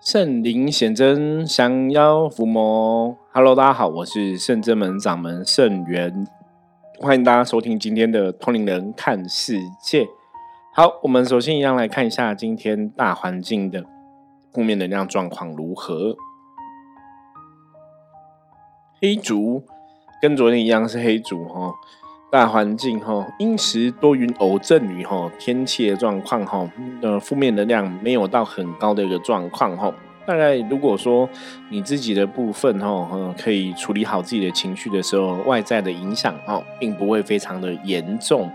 圣灵显真，降妖伏魔。Hello，大家好，我是圣真门掌门圣元，欢迎大家收听今天的通灵人看世界。好，我们首先一样来看一下今天大环境的负面能量状况如何。黑竹跟昨天一样是黑竹哈。大环境哈，阴时多云偶阵雨哈，天气的状况哈，呃，负面能量没有到很高的一个状况哈。大概如果说你自己的部分哈，可以处理好自己的情绪的时候，外在的影响哈，并不会非常的严重。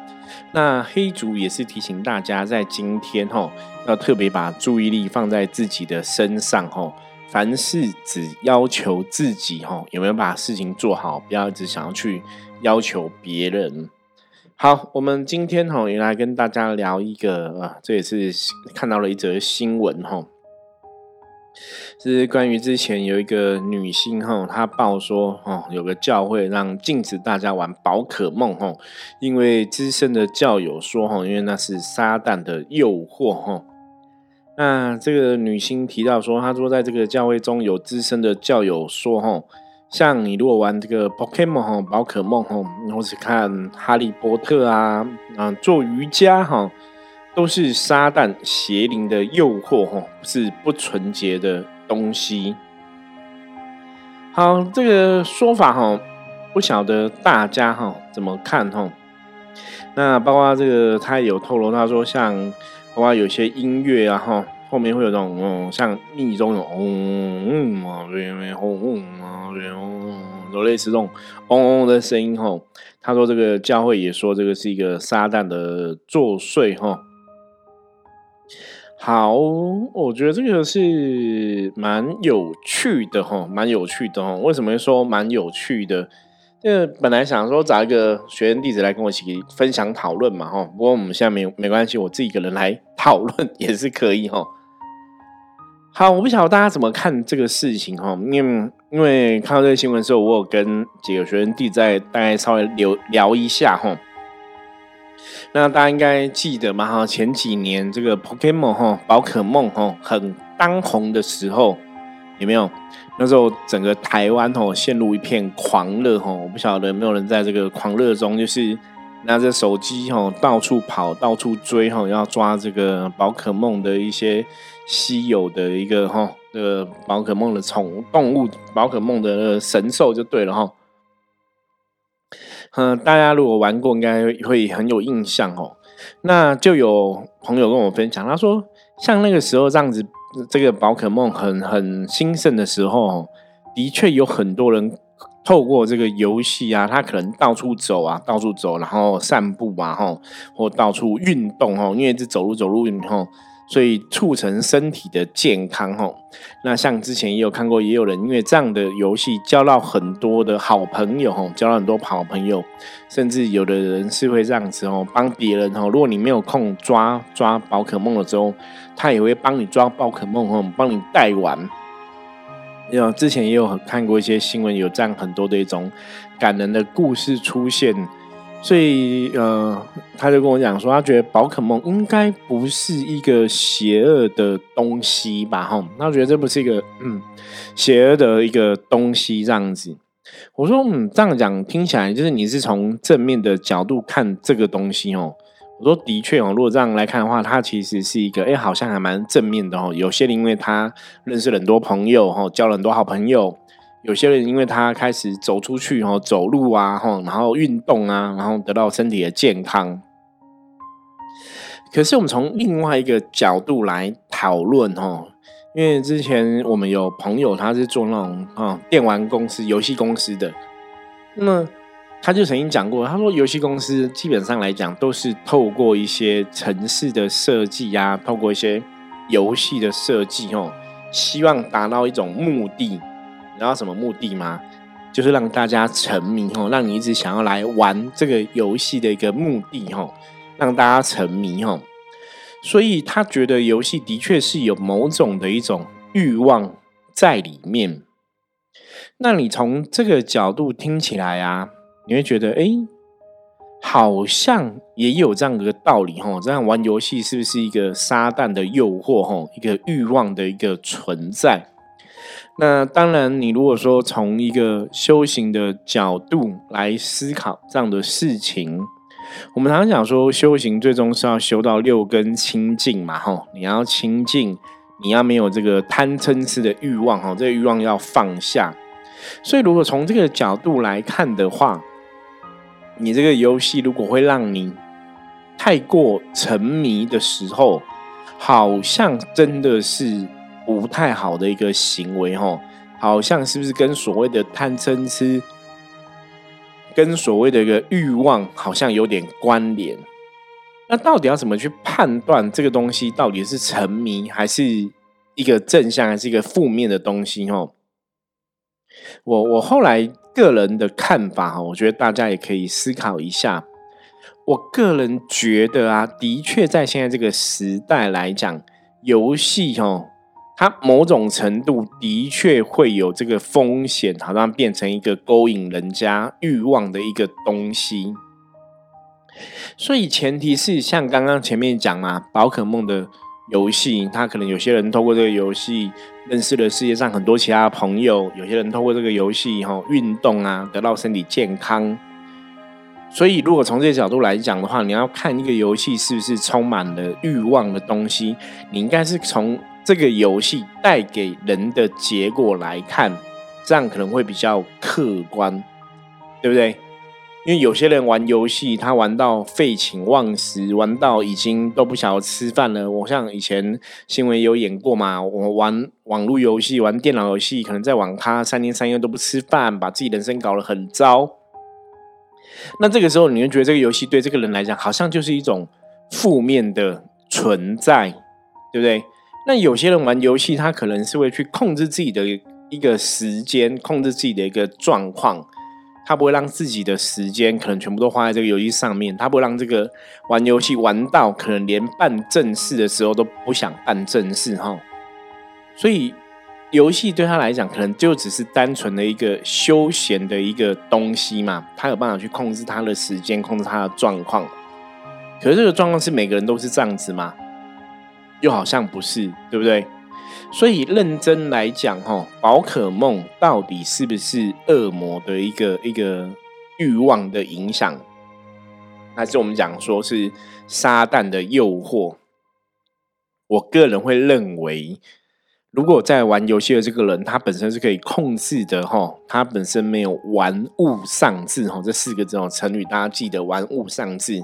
那黑竹也是提醒大家，在今天哈，要特别把注意力放在自己的身上哈。凡事只要求自己哈，有没有把事情做好？不要一直想要去要求别人。好，我们今天哈也来跟大家聊一个啊，这也是看到了一则新闻哈，是关于之前有一个女星哈，她报说哦，有个教会让禁止大家玩宝可梦哈，因为资深的教友说哈，因为那是撒旦的诱惑哈。那这个女星提到说，她说在这个教会中有资深的教友说，哈，像你如果玩这个 Pokemon 哈，宝可梦哈，或是看哈利波特啊，啊，做瑜伽哈，都是撒旦邪灵的诱惑哈，是不纯洁的东西。好，这个说法哈，不晓得大家哈怎么看哈？那包括这个他有透露，他说像。包括有些音乐啊，哈，后面会有那种，嗯，像密宗有嗡嗡啊，对对，嗡嗡啊，对嗡，有类似这种嗡嗡的声音，哈。他说这个教会也说这个是一个撒旦的作祟，哈。好，我觉得这个是蛮有趣的，哈，蛮有趣的，哈。为什么说蛮有趣的？因为本来想说找一个学员弟子来跟我一起分享讨论嘛，哈。不过我们现在没没关系，我自己一个人来讨论也是可以，哈。好，我不晓得大家怎么看这个事情，哈。因为因为看到这个新闻的时候，我有跟几个学员弟在大概稍微聊聊一下，哈。那大家应该记得嘛，哈。前几年这个 Pokemon 哈，宝可梦哈，很当红的时候。有没有？那时候整个台湾吼陷入一片狂热吼，我不晓得有没有人在这个狂热中，就是拿着手机吼到处跑、到处追吼，要抓这个宝可梦的一些稀有的一个哈，这个宝可梦的宠动物、宝可梦的神兽就对了哈。嗯，大家如果玩过，应该会很有印象哦。那就有朋友跟我分享，他说像那个时候这样子。这个宝可梦很很兴盛的时候，的确有很多人透过这个游戏啊，他可能到处走啊，到处走，然后散步啊，吼，或到处运动哦，因为这走路走路以后。所以促成身体的健康哦。那像之前也有看过，也有人因为这样的游戏交到很多的好朋友哈，交到很多好朋友，甚至有的人是会这样子哦，帮别人哈。如果你没有空抓抓宝可梦的时候，他也会帮你抓宝可梦哈，帮你带玩。有之前也有看过一些新闻，有这样很多的一种感人的故事出现。所以，呃，他就跟我讲说，他觉得宝可梦应该不是一个邪恶的东西吧？哈，他觉得这不是一个嗯邪恶的一个东西这样子。我说，嗯，这样讲听起来就是你是从正面的角度看这个东西哦。我说，的确哦，如果这样来看的话，它其实是一个，哎，好像还蛮正面的哦。有些人因为他认识了很多朋友，哈，交了很多好朋友。有些人因为他开始走出去哈，走路啊哈，然后运动啊，然后得到身体的健康。可是我们从另外一个角度来讨论哈，因为之前我们有朋友他是做那种啊电玩公司、游戏公司的，那么他就曾经讲过，他说游戏公司基本上来讲都是透过一些城市的设计呀，透过一些游戏的设计哦，希望达到一种目的。你知道什么目的吗？就是让大家沉迷吼，让你一直想要来玩这个游戏的一个目的吼，让大家沉迷吼。所以他觉得游戏的确是有某种的一种欲望在里面。那你从这个角度听起来啊，你会觉得哎，好像也有这样的一个道理哈。这样玩游戏是不是一个撒旦的诱惑哈？一个欲望的一个存在？那当然，你如果说从一个修行的角度来思考这样的事情，我们常常讲说，修行最终是要修到六根清净嘛，吼，你要清净，你要没有这个贪嗔痴的欲望，吼，这个欲望要放下。所以，如果从这个角度来看的话，你这个游戏如果会让你太过沉迷的时候，好像真的是。不太好的一个行为，哈，好像是不是跟所谓的贪嗔痴，跟所谓的一个欲望，好像有点关联。那到底要怎么去判断这个东西到底是沉迷，还是一个正向，还是一个负面的东西？哈，我我后来个人的看法，哈，我觉得大家也可以思考一下。我个人觉得啊，的确在现在这个时代来讲，游戏，哦。它某种程度的确会有这个风险，好像变成一个勾引人家欲望的一个东西。所以前提是像刚刚前面讲嘛，宝可梦的游戏，它可能有些人透过这个游戏认识了世界上很多其他的朋友，有些人透过这个游戏哈运动啊，得到身体健康。所以如果从这个角度来讲的话，你要看一个游戏是不是充满了欲望的东西，你应该是从。这个游戏带给人的结果来看，这样可能会比较客观，对不对？因为有些人玩游戏，他玩到废寝忘食，玩到已经都不想要吃饭了。我像以前新闻有演过嘛，我玩网络游戏、玩电脑游戏，可能在网咖三天三夜都不吃饭，把自己人生搞得很糟。那这个时候，你会觉得这个游戏对这个人来讲，好像就是一种负面的存在，对不对？那有些人玩游戏，他可能是会去控制自己的一个时间，控制自己的一个状况，他不会让自己的时间可能全部都花在这个游戏上面，他不会让这个玩游戏玩到可能连办正事的时候都不想办正事哈。所以游戏对他来讲，可能就只是单纯的一个休闲的一个东西嘛，他有办法去控制他的时间，控制他的状况。可是这个状况是每个人都是这样子吗？就好像不是，对不对？所以认真来讲，哈，宝可梦到底是不是恶魔的一个一个欲望的影响，还是我们讲说是撒旦的诱惑？我个人会认为。如果在玩游戏的这个人，他本身是可以控制的哈，他本身没有玩物丧志哈，这四个这种成语大家记得玩物丧志，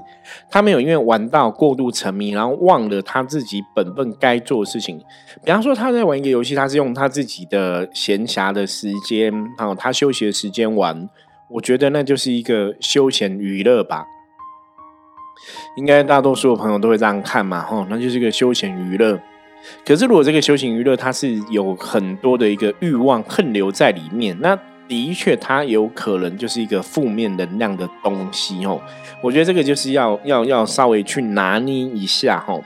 他没有因为玩到过度沉迷，然后忘了他自己本分该做的事情。比方说他在玩一个游戏，他是用他自己的闲暇的时间，哦，他休息的时间玩，我觉得那就是一个休闲娱乐吧。应该大多数的朋友都会这样看嘛，哈，那就是一个休闲娱乐。可是，如果这个休闲娱乐它是有很多的一个欲望恨留在里面，那的确它有可能就是一个负面能量的东西哦。我觉得这个就是要要要稍微去拿捏一下哈，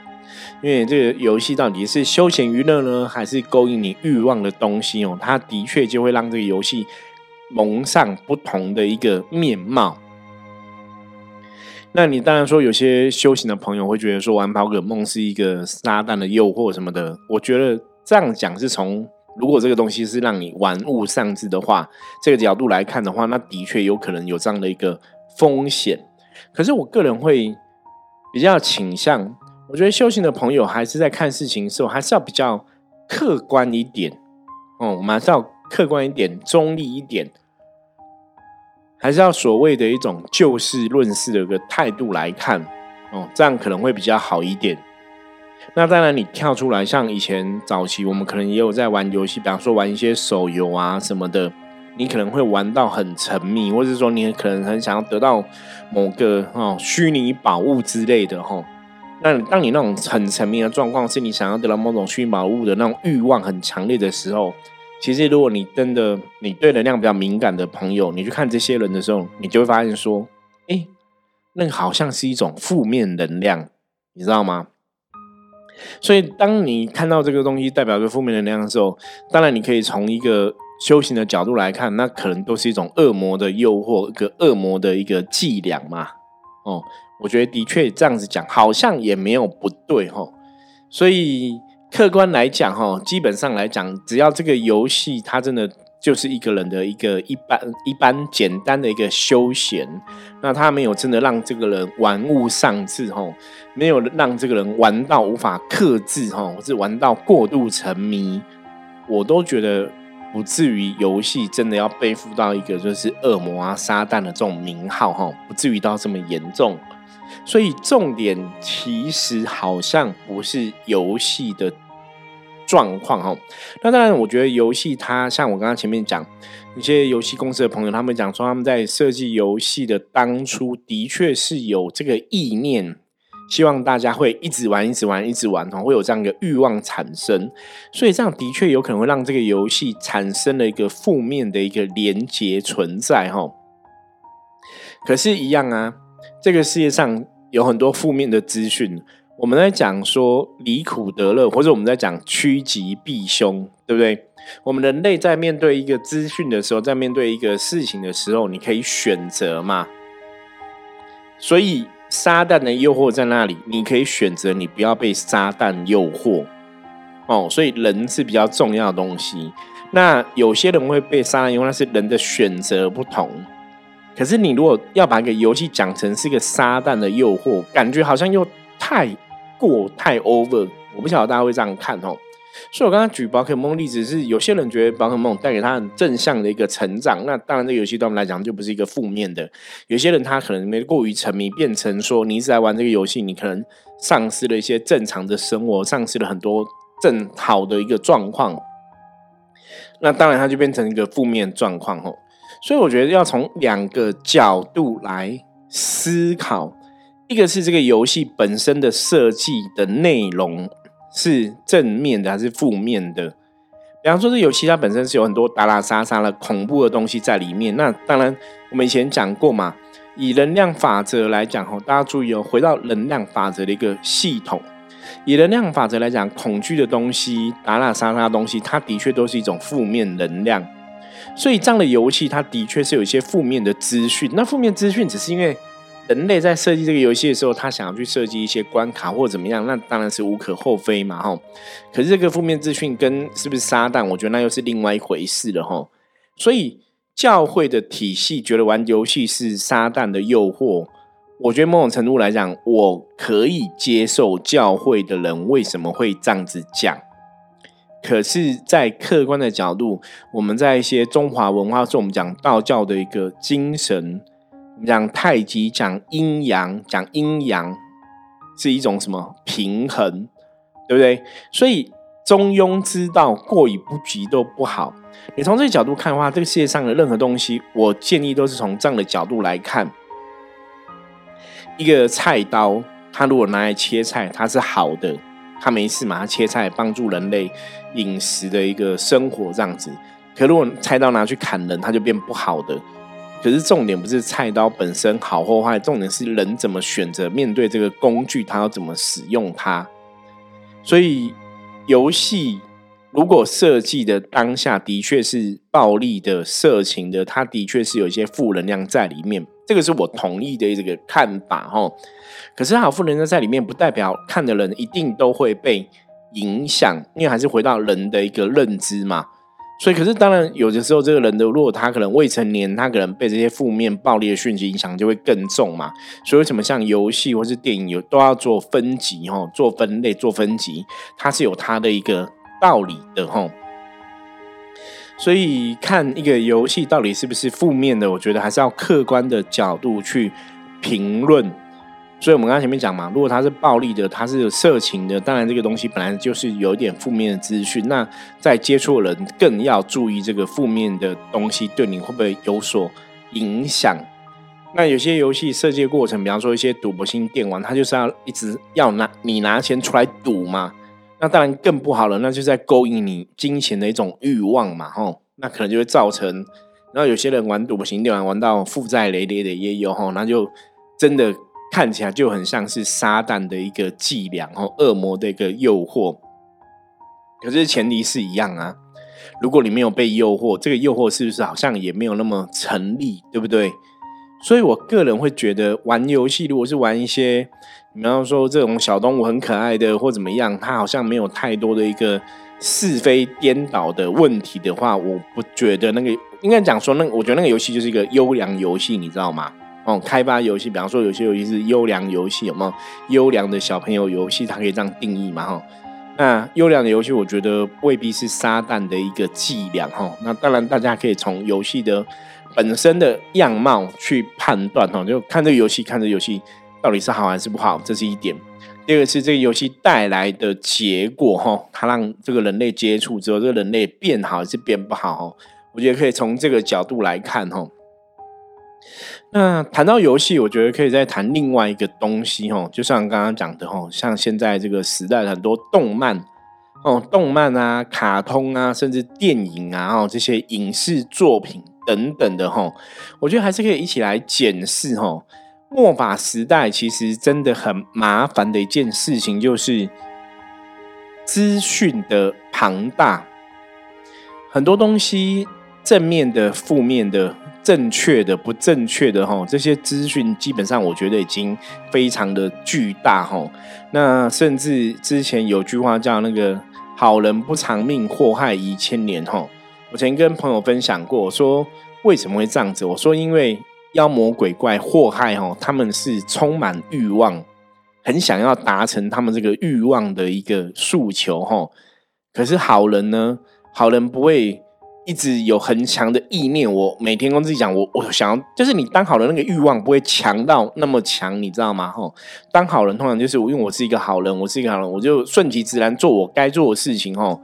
因为这个游戏到底是休闲娱乐呢，还是勾引你欲望的东西哦？它的确就会让这个游戏蒙上不同的一个面貌。那你当然说有些修行的朋友会觉得说玩宝可梦是一个撒旦的诱惑什么的，我觉得这样讲是从如果这个东西是让你玩物丧志的话，这个角度来看的话，那的确有可能有这样的一个风险。可是我个人会比较倾向，我觉得修行的朋友还是在看事情的时候还是要比较客观一点，哦，我们还是要客观一点、中立一点。还是要所谓的一种就事论事的一个态度来看，哦，这样可能会比较好一点。那当然，你跳出来，像以前早期，我们可能也有在玩游戏，比方说玩一些手游啊什么的，你可能会玩到很沉迷，或者说你可能很想要得到某个哦虚拟宝物之类的哈。那当你那种很沉迷的状况，是你想要得到某种虚拟宝物的那种欲望很强烈的时候。其实，如果你真的你对能量比较敏感的朋友，你去看这些人的时候，你就会发现说，哎，那好像是一种负面能量，你知道吗？所以，当你看到这个东西代表着负面能量的时候，当然你可以从一个修行的角度来看，那可能都是一种恶魔的诱惑，一个恶魔的一个伎俩嘛。哦，我觉得的确这样子讲，好像也没有不对哈。所以客观来讲哈，基本上来讲，只要这个游戏它真的就是一个人的一个一般一般简单的一个休闲，那他没有真的让这个人玩物丧志哈，没有让这个人玩到无法克制哈，或是玩到过度沉迷，我都觉得。不至于游戏真的要背负到一个就是恶魔啊、撒旦的这种名号哈，不至于到这么严重。所以重点其实好像不是游戏的状况哈。那当然，我觉得游戏它像我刚刚前面讲，一些游戏公司的朋友他们讲说，他们在设计游戏的当初的确是有这个意念。希望大家会一直玩，一直玩，一直玩，哈，会有这样一个欲望产生，所以这样的确有可能会让这个游戏产生了一个负面的一个连结存在，哈。可是，一样啊，这个世界上有很多负面的资讯，我们在讲说离苦得乐，或者我们在讲趋吉避凶，对不对？我们人类在面对一个资讯的时候，在面对一个事情的时候，你可以选择嘛，所以。撒旦的诱惑在那里，你可以选择你不要被撒旦诱惑哦。所以人是比较重要的东西。那有些人会被撒旦诱惑，那是人的选择不同。可是你如果要把一个游戏讲成是一个撒旦的诱惑，感觉好像又太过太 over。我不晓得大家会这样看哦。所以我刚刚举宝可梦例子是，有些人觉得宝可梦带给他很正向的一个成长，那当然这个游戏对我们来讲就不是一个负面的。有些人他可能没过于沉迷，变成说你一直在玩这个游戏，你可能丧失了一些正常的生活，丧失了很多正好的一个状况。那当然它就变成一个负面状况吼。所以我觉得要从两个角度来思考，一个是这个游戏本身的设计的内容。是正面的还是负面的？比方说，这游戏它本身是有很多打打杀杀的恐怖的东西在里面。那当然，我们以前讲过嘛，以能量法则来讲，吼，大家注意哦，回到能量法则的一个系统。以能量法则来讲，恐惧的东西、打打杀杀的东西，它的确都是一种负面能量。所以这样的游戏，它的确是有一些负面的资讯。那负面资讯只是因为。人类在设计这个游戏的时候，他想要去设计一些关卡或怎么样，那当然是无可厚非嘛，哈。可是这个负面资讯跟是不是撒旦，我觉得那又是另外一回事了，哈。所以教会的体系觉得玩游戏是撒旦的诱惑，我觉得某种程度来讲，我可以接受教会的人为什么会这样子讲。可是，在客观的角度，我们在一些中华文化中，我们讲道教的一个精神。讲太极，讲阴阳，讲阴阳是一种什么平衡，对不对？所以中庸之道，过与不及都不好。你从这个角度看的话，这个世界上的任何东西，我建议都是从这样的角度来看。一个菜刀，它如果拿来切菜，它是好的，他没事嘛，它切菜帮助人类饮食的一个生活这样子。可如果菜刀拿去砍人，它就变不好的。可是重点不是菜刀本身好或坏，重点是人怎么选择面对这个工具，他要怎么使用它。所以游戏如果设计的当下的确是暴力的、色情的，它的确是有一些负能量在里面，这个是我同意的这个看法哈。可是好负能量在里面，不代表看的人一定都会被影响，因为还是回到人的一个认知嘛。所以，可是当然，有的时候这个人的，如果他可能未成年，他可能被这些负面暴力的讯息影响，就会更重嘛。所以，为什么像游戏或是电影有都要做分级哈，做分类、做分级，它是有它的一个道理的哈。所以，看一个游戏到底是不是负面的，我觉得还是要客观的角度去评论。所以我们刚刚前面讲嘛，如果它是暴力的，它是色情的，当然这个东西本来就是有一点负面的资讯。那在接触人更要注意这个负面的东西对你会不会有所影响。那有些游戏设计过程，比方说一些赌博性电玩，它就是要一直要拿你拿钱出来赌嘛。那当然更不好了，那就在勾引你金钱的一种欲望嘛，吼，那可能就会造成，然后有些人玩赌博型电玩玩到负债累累的也有，吼，那就真的。看起来就很像是撒旦的一个伎俩，哦，恶魔的一个诱惑。可是前提是一样啊，如果你没有被诱惑，这个诱惑是不是好像也没有那么成立，对不对？所以我个人会觉得，玩游戏如果是玩一些，比方说这种小动物很可爱的或怎么样，它好像没有太多的一个是非颠倒的问题的话，我不觉得那个应该讲说，那我觉得那个游戏就是一个优良游戏，你知道吗？哦，开发游戏，比方说有些游戏是优良游戏，有没有优良的小朋友游戏？它可以这样定义嘛？哈，那优良的游戏，我觉得未必是撒旦的一个伎俩，哈。那当然，大家可以从游戏的。本身的样貌去判断哈，就看这个游戏，看这游戏到底是好还是不好，这是一点。第二个是这个游戏带来的结果哈，它让这个人类接触之后，这个人类变好还是变不好？我觉得可以从这个角度来看哈。那谈到游戏，我觉得可以再谈另外一个东西哈，就像刚刚讲的哈，像现在这个时代很多动漫哦，动漫啊、卡通啊，甚至电影啊，哦这些影视作品。等等的哈，我觉得还是可以一起来检视哈。末法时代其实真的很麻烦的一件事情，就是资讯的庞大，很多东西正面的、负面的、正确的、不正确的哈，这些资讯基本上我觉得已经非常的巨大哈。那甚至之前有句话叫那个“好人不长命，祸害一千年”哈。我曾经跟朋友分享过，我说为什么会这样子？我说因为妖魔鬼怪祸害哈，他们是充满欲望，很想要达成他们这个欲望的一个诉求哈。可是好人呢，好人不会一直有很强的意念。我每天跟自己讲，我我想要，就是你当好人那个欲望不会强到那么强，你知道吗？吼，当好人通常就是因为我是一个好人，我是一个好人，我就顺其自然做我该做的事情吼。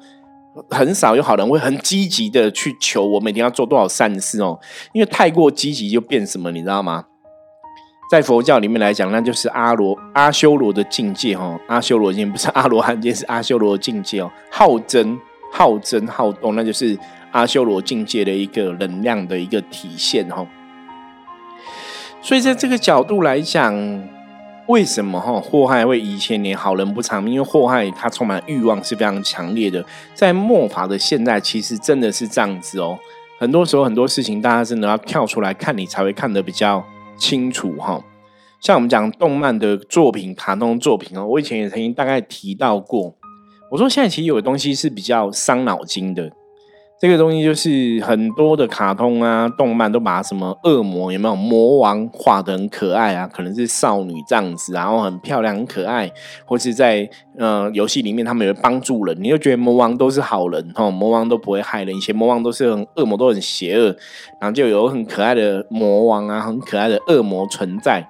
很少有好人会很积极的去求我每天要做多少善事哦，因为太过积极就变什么，你知道吗？在佛教里面来讲，那就是阿罗阿修罗的境界哈，阿修罗境不是阿罗汉界，是阿修罗境界哦，好争好争好动，那就是阿修罗境界的一个能量的一个体现哈。所以在这个角度来讲。为什么哈祸害会遗千年好人不长命？因为祸害它充满欲望是非常强烈的。在末法的现在，其实真的是这样子哦。很多时候很多事情，大家真的要跳出来看，你才会看得比较清楚哈。像我们讲动漫的作品、卡通作品哦，我以前也曾经大概提到过。我说现在其实有的东西是比较伤脑筋的。这个东西就是很多的卡通啊、动漫都把什么恶魔有没有魔王画的很可爱啊，可能是少女这样子，然后很漂亮、很可爱，或是在呃游戏里面他们有帮助人，你就觉得魔王都是好人哈，魔王都不会害人，以前魔王都是很恶魔，都很邪恶，然后就有很可爱的魔王啊，很可爱的恶魔存在。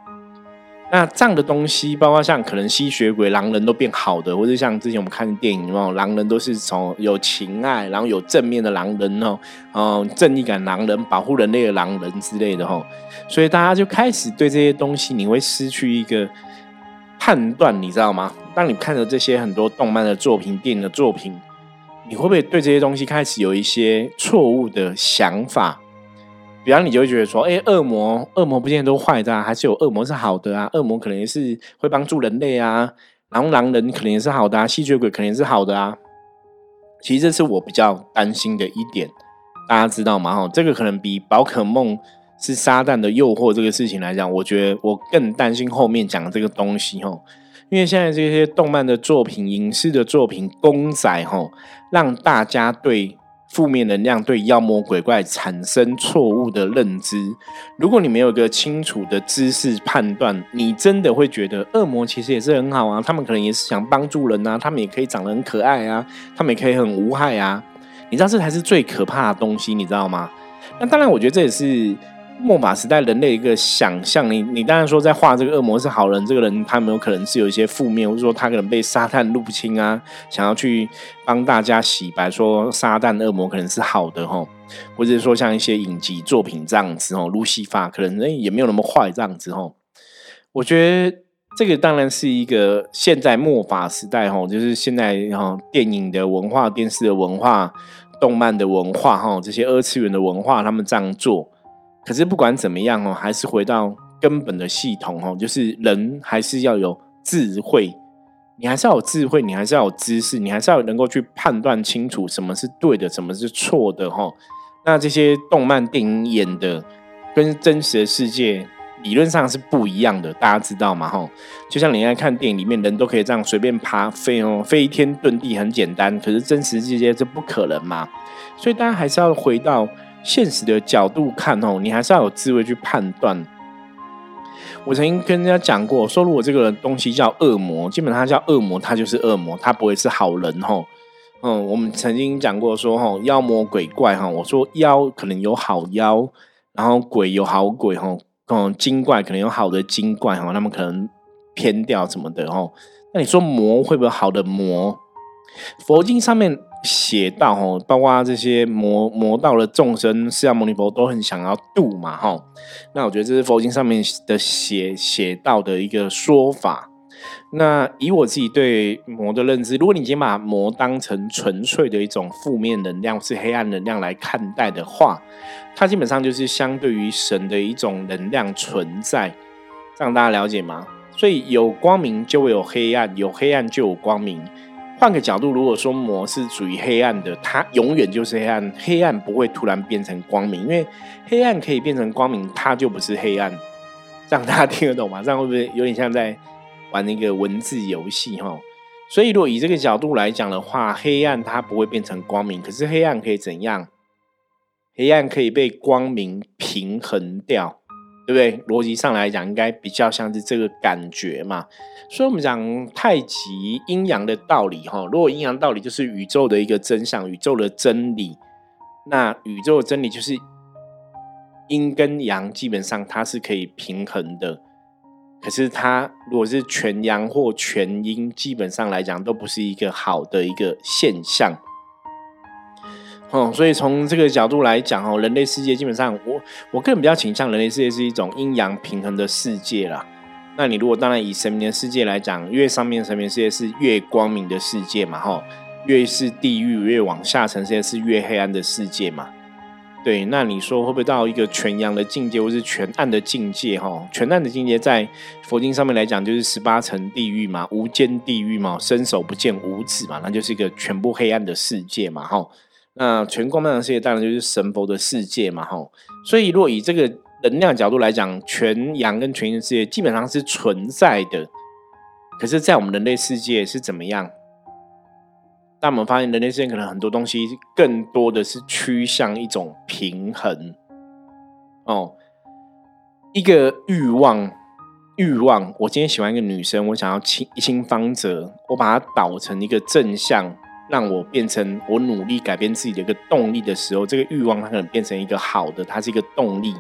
那这样的东西，包括像可能吸血鬼、狼人都变好的，或者像之前我们看的电影哦，狼人都是从有情爱，然后有正面的狼人哦，嗯，正义感狼人，保护人类的狼人之类的哈，所以大家就开始对这些东西，你会失去一个判断，你知道吗？当你看着这些很多动漫的作品、电影的作品，你会不会对这些东西开始有一些错误的想法？比方你就会觉得说，哎，恶魔，恶魔不见得都坏的啊，还是有恶魔是好的啊，恶魔可能也是会帮助人类啊，然后狼人可能也是好的啊，吸血鬼可能也是好的啊。其实这是我比较担心的一点，大家知道吗？哈，这个可能比宝可梦是撒旦的诱惑这个事情来讲，我觉得我更担心后面讲这个东西，哈，因为现在这些动漫的作品、影视的作品、公仔，哈，让大家对。负面能量对妖魔鬼怪产生错误的认知。如果你没有一个清楚的知识判断，你真的会觉得恶魔其实也是很好啊，他们可能也是想帮助人啊，他们也可以长得很可爱啊，他们也可以很无害啊。你知道这才是最可怕的东西，你知道吗？那当然，我觉得这也是。末法时代，人类一个想象，你你当然说在画这个恶魔是好人，这个人他没有可能是有一些负面，或者说他可能被撒旦入侵啊，想要去帮大家洗白，说撒旦恶魔可能是好的哈，或者说像一些影集作品这样子哦，路西法可能也没有那么坏这样子哦。我觉得这个当然是一个现在末法时代哈，就是现在哈电影的文化、电视的文化、动漫的文化哈，这些二次元的文化，他们这样做。可是不管怎么样哦，还是回到根本的系统哦，就是人还是要有智慧，你还是要有智慧，你还是要有知识，你还是要能够去判断清楚什么是对的，什么是错的哈。那这些动漫电影演的跟真实的世界理论上是不一样的，大家知道吗？吼，就像你在看电影里面，人都可以这样随便爬飞哦，飞天遁地很简单，可是真实世界这不可能嘛。所以大家还是要回到现实的角度看哦，你还是要有智慧去判断。我曾经跟人家讲过，说如果这个东西叫恶魔，基本上它叫恶魔，它就是恶魔，它不会是好人吼。嗯，我们曾经讲过说吼，妖魔鬼怪哈，我说妖可能有好妖，然后鬼有好鬼吼，嗯，精怪可能有好的精怪哈，他们可能偏掉什么的吼。那你说魔会不会好的魔？佛经上面。写到吼，包括这些魔魔道的众生，释迦牟尼佛都很想要度嘛哈。那我觉得这是佛经上面的写写到的一个说法。那以我自己对魔的认知，如果你已经把魔当成纯粹的一种负面能量，是黑暗能量来看待的话，它基本上就是相对于神的一种能量存在。这样大家了解吗？所以有光明就会有黑暗，有黑暗就有光明。换个角度，如果说魔是属于黑暗的，它永远就是黑暗，黑暗不会突然变成光明，因为黑暗可以变成光明，它就不是黑暗。这样大家听得懂吗？这样会不会有点像在玩那个文字游戏哈？所以如果以这个角度来讲的话，黑暗它不会变成光明，可是黑暗可以怎样？黑暗可以被光明平衡掉。对不对？逻辑上来讲，应该比较像是这个感觉嘛。所以，我们讲太极阴阳的道理，哈。如果阴阳道理就是宇宙的一个真相，宇宙的真理，那宇宙的真理就是阴跟阳，基本上它是可以平衡的。可是，它如果是全阳或全阴，基本上来讲都不是一个好的一个现象。哦，所以从这个角度来讲哦，人类世界基本上，我我个人比较倾向人类世界是一种阴阳平衡的世界啦。那你如果当然以神明的世界来讲，越上面神明世界是越光明的世界嘛，哈，越是地狱越往下层世界是越黑暗的世界嘛。对，那你说会不会到一个全阳的境界，或是全暗的境界？哈，全暗的境界在佛经上面来讲，就是十八层地狱嘛，无间地狱嘛，伸手不见五指嘛，那就是一个全部黑暗的世界嘛，哈。那全光明的世界当然就是神佛的世界嘛，吼。所以，如果以这个能量角度来讲，全阳跟全阴世界基本上是存在的。可是，在我们人类世界是怎么样？但我们发现，人类世界可能很多东西更多的是趋向一种平衡。哦，一个欲望，欲望。我今天喜欢一个女生，我想要清一清方泽，我把它导成一个正向。让我变成我努力改变自己的一个动力的时候，这个欲望它可能变成一个好的，它是一个动力。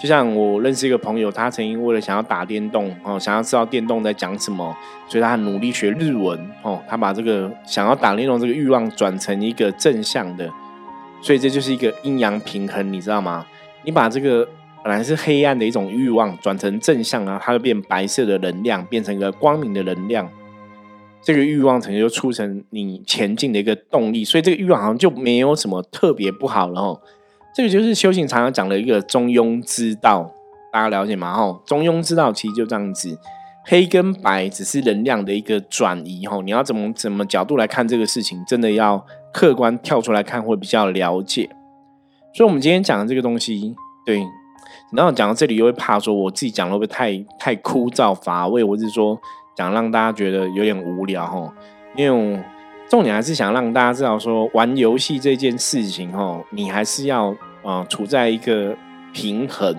就像我认识一个朋友，他曾经为了想要打电动哦，想要知道电动在讲什么，所以他很努力学日文哦，他把这个想要打电动这个欲望转成一个正向的，所以这就是一个阴阳平衡，你知道吗？你把这个本来是黑暗的一种欲望转成正向啊，它会变白色的能量，变成一个光明的能量。这个欲望可能就促成你前进的一个动力，所以这个欲望好像就没有什么特别不好了哦。这个就是修行常常讲的一个中庸之道，大家了解吗？哦，中庸之道其实就这样子，黑跟白只是能量的一个转移哦。你要怎么怎么角度来看这个事情，真的要客观跳出来看会比较了解。所以，我们今天讲的这个东西，对，然后讲到这里又会怕说我自己讲的会不会太太枯燥乏味，或是说。想让大家觉得有点无聊哈，因为重点还是想让大家知道说，玩游戏这件事情哦，你还是要呃处在一个平衡，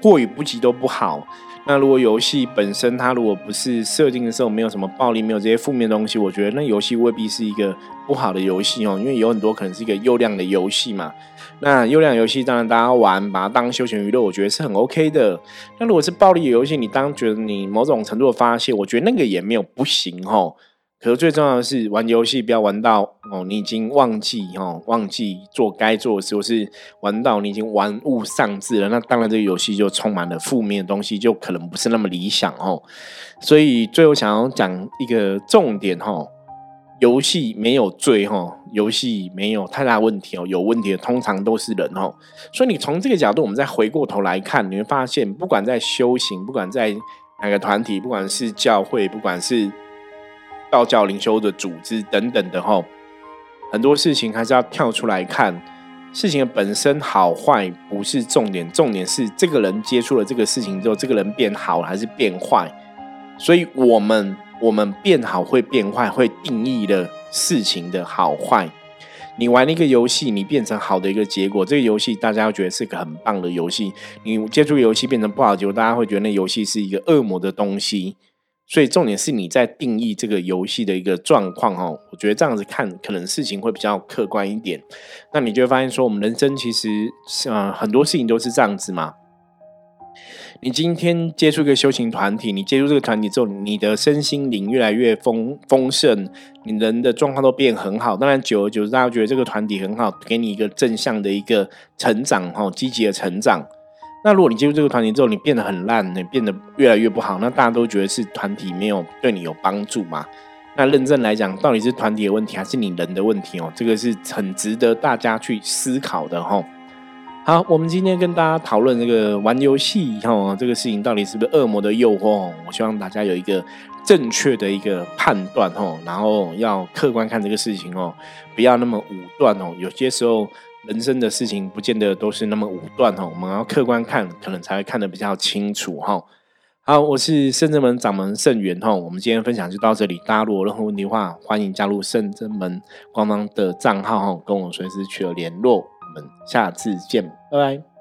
过于不及都不好。那如果游戏本身它如果不是设定的时候没有什么暴力，没有这些负面东西，我觉得那游戏未必是一个不好的游戏哦，因为有很多可能是一个优良的游戏嘛。那优良游戏当然大家玩，把它当休闲娱乐，我觉得是很 OK 的。那如果是暴力游戏，你当觉得你某种程度的发泄，我觉得那个也没有不行哦。可是最重要的是玩游戏不要玩到哦，你已经忘记哦，忘记做该做的事，或是玩到你已经玩物丧志了。那当然这个游戏就充满了负面的东西，就可能不是那么理想哦。所以最后想要讲一个重点哦。游戏没有罪哦，游戏没有太大问题哦，有问题的通常都是人哦。所以你从这个角度，我们再回过头来看，你会发现，不管在修行，不管在哪个团体，不管是教会，不管是道教灵修的组织等等的吼，很多事情还是要跳出来看事情的本身好坏不是重点，重点是这个人接触了这个事情之后，这个人变好还是变坏。所以，我们我们变好会变坏，会定义了事情的好坏。你玩一个游戏，你变成好的一个结果，这个游戏大家会觉得是个很棒的游戏。你接触游戏变成不好的结果，大家会觉得那游戏是一个恶魔的东西。所以重点是你在定义这个游戏的一个状况哦，我觉得这样子看可能事情会比较客观一点。那你就会发现说，我们人生其实呃很多事情都是这样子嘛。你今天接触一个修行团体，你接触这个团体之后，你的身心灵越来越丰丰盛，你人的状况都变很好。当然，久而久之，大家觉得这个团体很好，给你一个正向的一个成长哈，积极的成长。那如果你进入这个团体之后，你变得很烂，你变得越来越不好，那大家都觉得是团体没有对你有帮助嘛？那认真来讲，到底是团体的问题还是你人的问题哦？这个是很值得大家去思考的哈。好，我们今天跟大家讨论这个玩游戏哈，这个事情到底是不是恶魔的诱惑？我希望大家有一个正确的一个判断哦，然后要客观看这个事情哦，不要那么武断哦。有些时候。人生的事情不见得都是那么武断哈，我们要客观看，可能才会看得比较清楚哈。好，我是圣真门掌门圣元哈，我们今天分享就到这里。大家如果任何问题的话，欢迎加入圣真门官方的账号哈，跟我随时取得联络。我们下次见，拜拜。